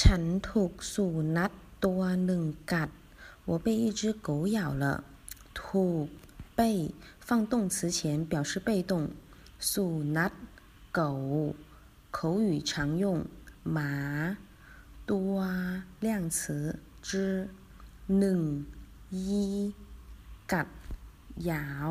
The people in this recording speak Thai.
ฉันถูกสุนัขตัวหนึ่งกัด我被一只狗咬了ถูก被放动词前表示被动สุนัข狗口语常用หมาตัว量词之หนึ่ง一กัดยาว